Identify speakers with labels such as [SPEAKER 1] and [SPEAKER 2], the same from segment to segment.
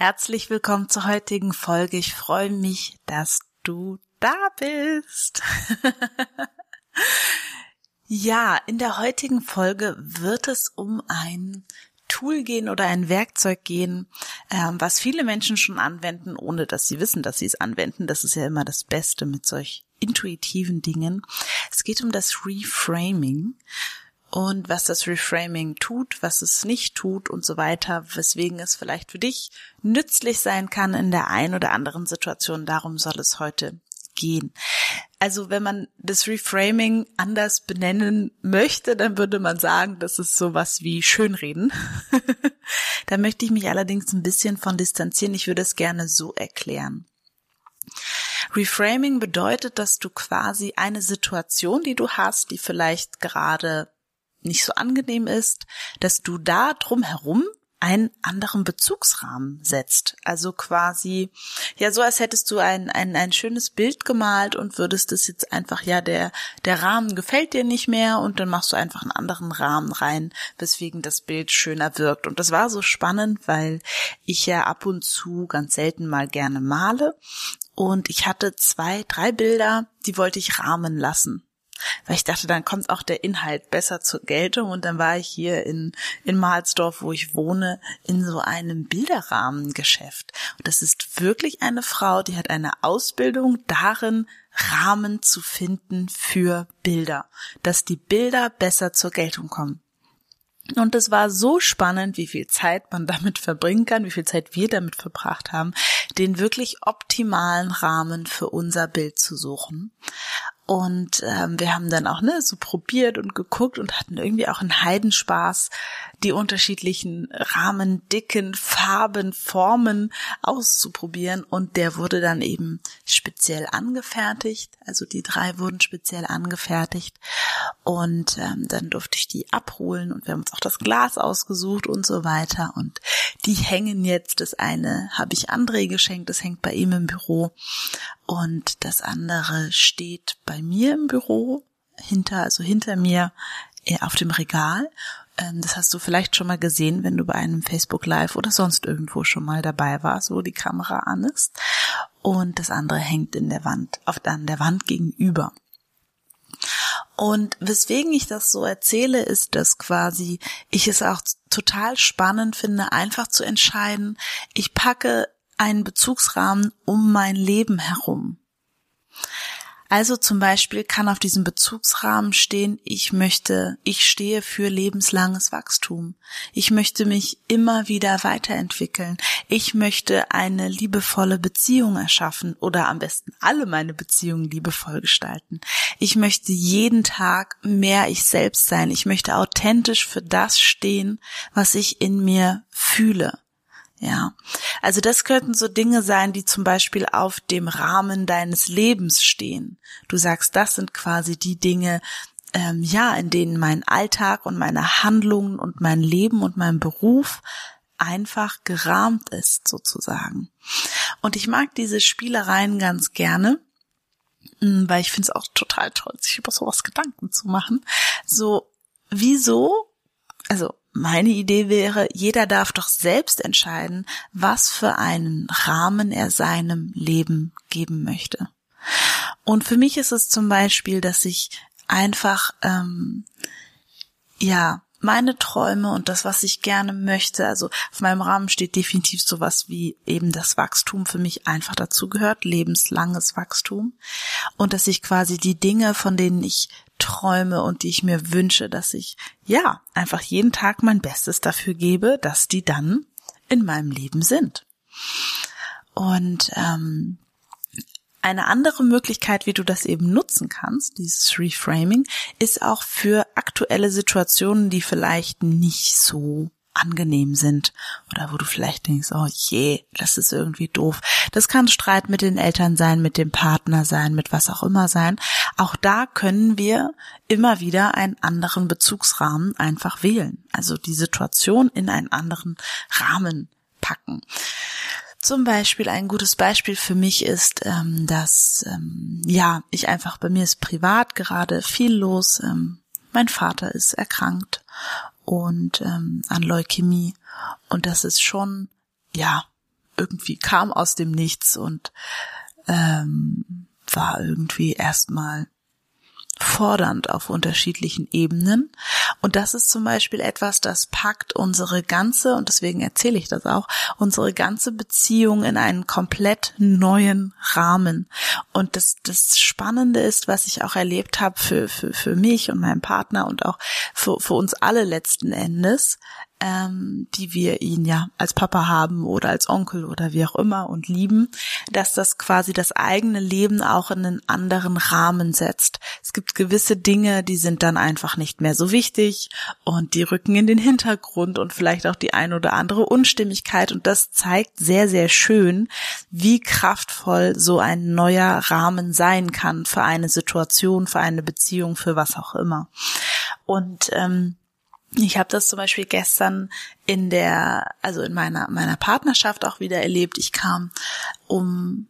[SPEAKER 1] Herzlich willkommen zur heutigen Folge. Ich freue mich, dass du da bist. ja, in der heutigen Folge wird es um ein Tool gehen oder ein Werkzeug gehen, ähm, was viele Menschen schon anwenden, ohne dass sie wissen, dass sie es anwenden. Das ist ja immer das Beste mit solch intuitiven Dingen. Es geht um das Reframing und was das Reframing tut, was es nicht tut und so weiter, weswegen es vielleicht für dich nützlich sein kann in der einen oder anderen Situation. Darum soll es heute gehen. Also wenn man das Reframing anders benennen möchte, dann würde man sagen, das ist sowas wie Schönreden. da möchte ich mich allerdings ein bisschen von distanzieren. Ich würde es gerne so erklären. Reframing bedeutet, dass du quasi eine Situation, die du hast, die vielleicht gerade nicht so angenehm ist, dass du da drumherum einen anderen Bezugsrahmen setzt. Also quasi, ja, so als hättest du ein, ein, ein schönes Bild gemalt und würdest es jetzt einfach, ja, der, der Rahmen gefällt dir nicht mehr und dann machst du einfach einen anderen Rahmen rein, weswegen das Bild schöner wirkt. Und das war so spannend, weil ich ja ab und zu ganz selten mal gerne male und ich hatte zwei, drei Bilder, die wollte ich rahmen lassen. Weil ich dachte, dann kommt auch der Inhalt besser zur Geltung. Und dann war ich hier in, in Mahlsdorf, wo ich wohne, in so einem Bilderrahmengeschäft. Und das ist wirklich eine Frau, die hat eine Ausbildung darin, Rahmen zu finden für Bilder, dass die Bilder besser zur Geltung kommen. Und es war so spannend, wie viel Zeit man damit verbringen kann, wie viel Zeit wir damit verbracht haben, den wirklich optimalen Rahmen für unser Bild zu suchen. Und ähm, wir haben dann auch ne, so probiert und geguckt und hatten irgendwie auch einen Heidenspaß, die unterschiedlichen Rahmen, Dicken, Farben, Formen auszuprobieren. Und der wurde dann eben speziell angefertigt. Also die drei wurden speziell angefertigt. Und ähm, dann durfte ich die abholen und wir haben uns auch das Glas ausgesucht und so weiter. Und die hängen jetzt. Das eine habe ich André geschenkt, das hängt bei ihm im Büro. Und das andere steht bei mir im Büro, hinter, also hinter mir äh, auf dem Regal. Ähm, das hast du vielleicht schon mal gesehen, wenn du bei einem Facebook Live oder sonst irgendwo schon mal dabei warst, wo die Kamera an ist. Und das andere hängt in der Wand, auf an der Wand gegenüber. Und weswegen ich das so erzähle, ist, dass quasi ich es auch total spannend finde, einfach zu entscheiden, ich packe einen Bezugsrahmen um mein Leben herum. Also zum Beispiel kann auf diesem Bezugsrahmen stehen, ich möchte, ich stehe für lebenslanges Wachstum. Ich möchte mich immer wieder weiterentwickeln. Ich möchte eine liebevolle Beziehung erschaffen oder am besten alle meine Beziehungen liebevoll gestalten. Ich möchte jeden Tag mehr ich selbst sein. Ich möchte authentisch für das stehen, was ich in mir fühle. Ja, also das könnten so Dinge sein, die zum Beispiel auf dem Rahmen deines Lebens stehen. Du sagst, das sind quasi die Dinge, ähm, ja, in denen mein Alltag und meine Handlungen und mein Leben und mein Beruf einfach gerahmt ist, sozusagen. Und ich mag diese Spielereien ganz gerne, mm, weil ich finde es auch total toll, sich über sowas Gedanken zu machen. So, wieso, also meine Idee wäre, jeder darf doch selbst entscheiden, was für einen Rahmen er seinem Leben geben möchte. Und für mich ist es zum Beispiel, dass ich einfach ähm, ja meine Träume und das, was ich gerne möchte, also auf meinem Rahmen steht definitiv sowas wie eben das Wachstum für mich einfach dazu gehört, lebenslanges Wachstum und dass ich quasi die Dinge, von denen ich träume und die ich mir wünsche, dass ich ja einfach jeden Tag mein Bestes dafür gebe, dass die dann in meinem Leben sind. Und ähm, eine andere Möglichkeit, wie du das eben nutzen kannst, dieses Reframing, ist auch für aktuelle Situationen, die vielleicht nicht so angenehm sind oder wo du vielleicht denkst, oh je, das ist irgendwie doof. Das kann Streit mit den Eltern sein, mit dem Partner sein, mit was auch immer sein. Auch da können wir immer wieder einen anderen Bezugsrahmen einfach wählen. Also die Situation in einen anderen Rahmen packen. Zum Beispiel ein gutes Beispiel für mich ist, ähm, dass ähm, ja ich einfach bei mir ist privat gerade viel los. Ähm, mein Vater ist erkrankt und ähm, an Leukämie und das ist schon ja irgendwie kam aus dem Nichts und ähm, war irgendwie erstmal fordernd auf unterschiedlichen Ebenen. Und das ist zum Beispiel etwas, das packt unsere ganze, und deswegen erzähle ich das auch, unsere ganze Beziehung in einen komplett neuen Rahmen. Und das, das Spannende ist, was ich auch erlebt habe für, für, für mich und meinen Partner und auch für, für uns alle letzten Endes, ähm, die wir ihn ja als Papa haben oder als Onkel oder wie auch immer und lieben, dass das quasi das eigene Leben auch in einen anderen Rahmen setzt. Es gibt gewisse Dinge, die sind dann einfach nicht mehr so wichtig und die rücken in den Hintergrund und vielleicht auch die ein oder andere Unstimmigkeit und das zeigt sehr, sehr schön, wie kraftvoll so ein neuer Rahmen sein kann für eine Situation, für eine Beziehung, für was auch immer. Und ähm, ich habe das zum Beispiel gestern in der, also in meiner meiner Partnerschaft auch wieder erlebt. Ich kam um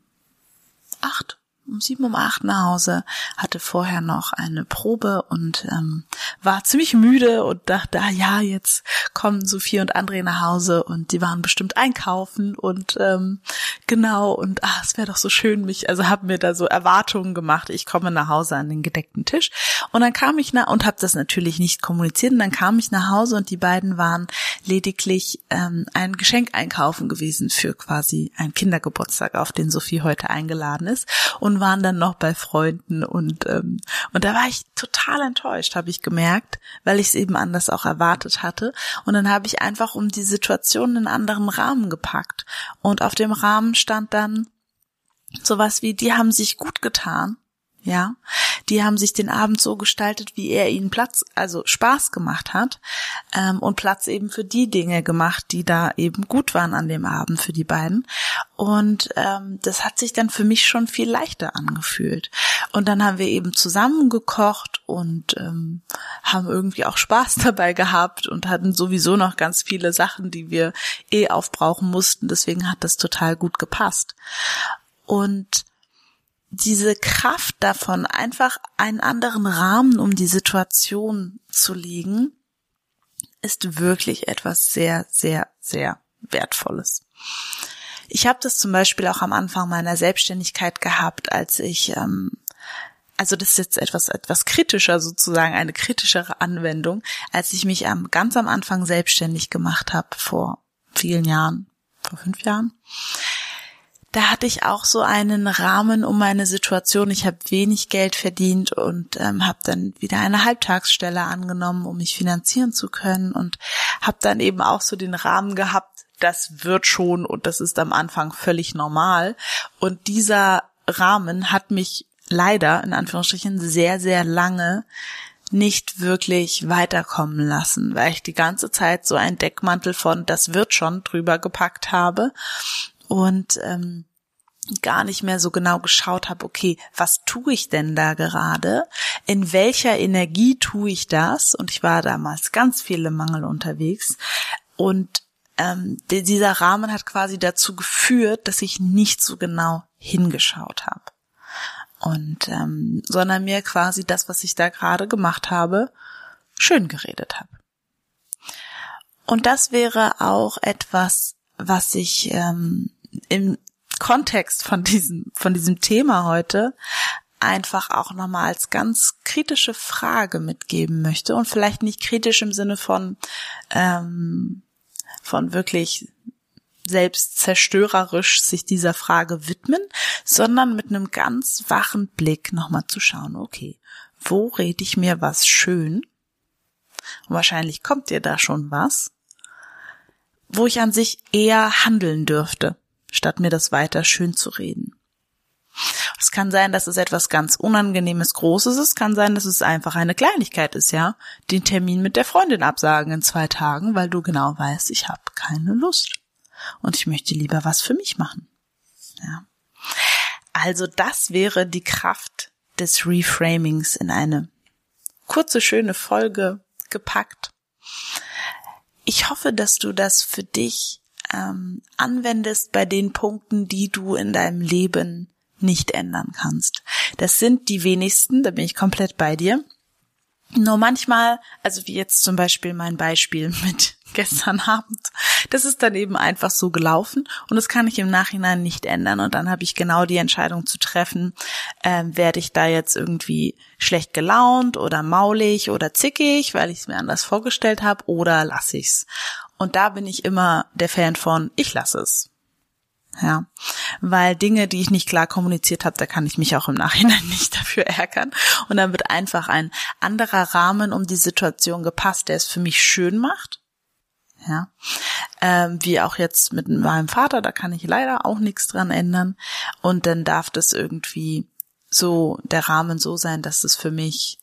[SPEAKER 1] acht um sieben um acht nach Hause, hatte vorher noch eine Probe und ähm, war ziemlich müde und dachte, ah ja, jetzt kommen Sophie und André nach Hause und die waren bestimmt einkaufen und ähm, genau und ah, es wäre doch so schön mich, also habe mir da so Erwartungen gemacht, ich komme nach Hause an den gedeckten Tisch und dann kam ich nach und habe das natürlich nicht kommuniziert und dann kam ich nach Hause und die beiden waren lediglich ähm, ein Geschenk einkaufen gewesen für quasi einen Kindergeburtstag, auf den Sophie heute eingeladen ist und waren dann noch bei Freunden und ähm, und da war ich total enttäuscht, habe ich gemerkt, weil ich es eben anders auch erwartet hatte. Und dann habe ich einfach um die Situation in einen anderen Rahmen gepackt und auf dem Rahmen stand dann sowas wie die haben sich gut getan ja, die haben sich den Abend so gestaltet, wie er ihnen Platz, also Spaß gemacht hat ähm, und Platz eben für die Dinge gemacht, die da eben gut waren an dem Abend für die beiden. Und ähm, das hat sich dann für mich schon viel leichter angefühlt. Und dann haben wir eben zusammen gekocht und ähm, haben irgendwie auch Spaß dabei gehabt und hatten sowieso noch ganz viele Sachen, die wir eh aufbrauchen mussten. Deswegen hat das total gut gepasst. Und diese Kraft davon, einfach einen anderen Rahmen um die Situation zu legen, ist wirklich etwas sehr, sehr, sehr Wertvolles. Ich habe das zum Beispiel auch am Anfang meiner Selbstständigkeit gehabt, als ich, ähm, also das ist jetzt etwas, etwas kritischer sozusagen, eine kritischere Anwendung, als ich mich am, ganz am Anfang selbstständig gemacht habe, vor vielen Jahren, vor fünf Jahren da hatte ich auch so einen Rahmen um meine Situation. Ich habe wenig Geld verdient und ähm, habe dann wieder eine Halbtagsstelle angenommen, um mich finanzieren zu können und habe dann eben auch so den Rahmen gehabt, das wird schon und das ist am Anfang völlig normal. Und dieser Rahmen hat mich leider in Anführungsstrichen sehr, sehr lange nicht wirklich weiterkommen lassen, weil ich die ganze Zeit so ein Deckmantel von das wird schon drüber gepackt habe und ähm, gar nicht mehr so genau geschaut habe, okay, was tue ich denn da gerade? In welcher Energie tue ich das? Und ich war damals ganz viele Mangel unterwegs. Und ähm, dieser Rahmen hat quasi dazu geführt, dass ich nicht so genau hingeschaut habe. Und ähm, sondern mir quasi das, was ich da gerade gemacht habe, schön geredet habe. Und das wäre auch etwas, was ich ähm, im Kontext von diesem, von diesem Thema heute einfach auch nochmal als ganz kritische Frage mitgeben möchte und vielleicht nicht kritisch im Sinne von, ähm, von wirklich selbst zerstörerisch sich dieser Frage widmen, sondern mit einem ganz wachen Blick nochmal zu schauen, okay, wo rede ich mir was schön? Und wahrscheinlich kommt dir da schon was, wo ich an sich eher handeln dürfte statt mir das weiter schön zu reden. Es kann sein, dass es etwas ganz Unangenehmes Großes ist. Es kann sein, dass es einfach eine Kleinigkeit ist, ja. Den Termin mit der Freundin absagen in zwei Tagen, weil du genau weißt, ich habe keine Lust. Und ich möchte lieber was für mich machen. Ja. Also das wäre die Kraft des Reframings in eine kurze, schöne Folge gepackt. Ich hoffe, dass du das für dich ähm, anwendest bei den Punkten, die du in deinem Leben nicht ändern kannst. Das sind die wenigsten, da bin ich komplett bei dir. Nur manchmal, also wie jetzt zum Beispiel mein Beispiel mit gestern Abend, das ist dann eben einfach so gelaufen und das kann ich im Nachhinein nicht ändern und dann habe ich genau die Entscheidung zu treffen, äh, werde ich da jetzt irgendwie schlecht gelaunt oder maulig oder zickig, weil ich es mir anders vorgestellt habe oder lasse ich's. Und da bin ich immer der Fan von, ich lasse es. Ja, weil Dinge, die ich nicht klar kommuniziert habe, da kann ich mich auch im Nachhinein nicht dafür ärgern. Und dann wird einfach ein anderer Rahmen um die Situation gepasst, der es für mich schön macht. Ja, ähm, wie auch jetzt mit meinem Vater, da kann ich leider auch nichts dran ändern. Und dann darf das irgendwie so der Rahmen so sein, dass es für mich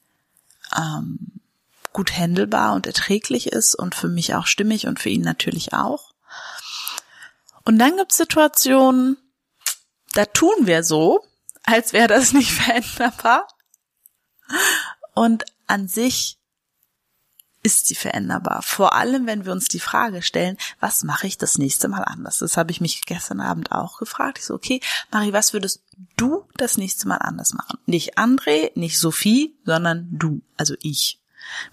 [SPEAKER 1] ähm, gut händelbar und erträglich ist und für mich auch stimmig und für ihn natürlich auch. Und dann gibt's Situationen, da tun wir so, als wäre das nicht veränderbar. Und an sich ist sie veränderbar. Vor allem, wenn wir uns die Frage stellen, was mache ich das nächste Mal anders? Das habe ich mich gestern Abend auch gefragt. Ich so, okay, Marie, was würdest du das nächste Mal anders machen? Nicht André, nicht Sophie, sondern du, also ich.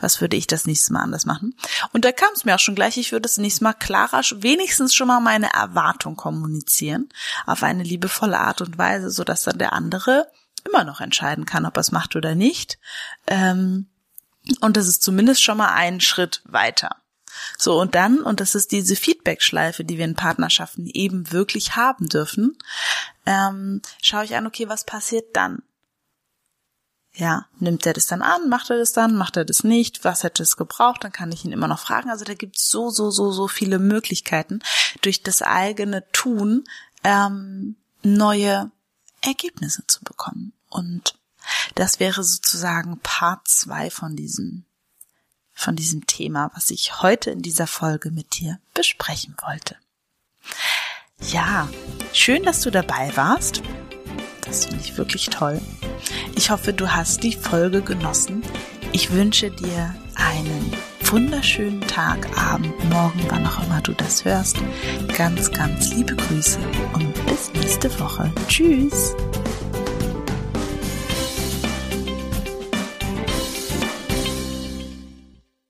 [SPEAKER 1] Was würde ich das nächste Mal anders machen? Und da kam es mir auch schon gleich, ich würde das nächste Mal klarer, wenigstens schon mal meine Erwartung kommunizieren, auf eine liebevolle Art und Weise, so dass dann der andere immer noch entscheiden kann, ob er es macht oder nicht. Ähm, und das ist zumindest schon mal ein Schritt weiter. So, und dann, und das ist diese Feedback-Schleife, die wir in Partnerschaften eben wirklich haben dürfen, ähm, schaue ich an, okay, was passiert dann? Ja, nimmt er das dann an, macht er das dann, macht er das nicht, was hätte es gebraucht, dann kann ich ihn immer noch fragen. Also da gibt es so, so, so, so viele Möglichkeiten, durch das eigene Tun ähm, neue Ergebnisse zu bekommen. Und das wäre sozusagen Part zwei von diesem, von diesem Thema, was ich heute in dieser Folge mit dir besprechen wollte. Ja, schön, dass du dabei warst. Das finde ich wirklich toll. Ich hoffe, du hast die Folge genossen. Ich wünsche dir einen wunderschönen Tag, Abend, Morgen, wann auch immer du das hörst. Ganz, ganz liebe Grüße und bis nächste Woche. Tschüss.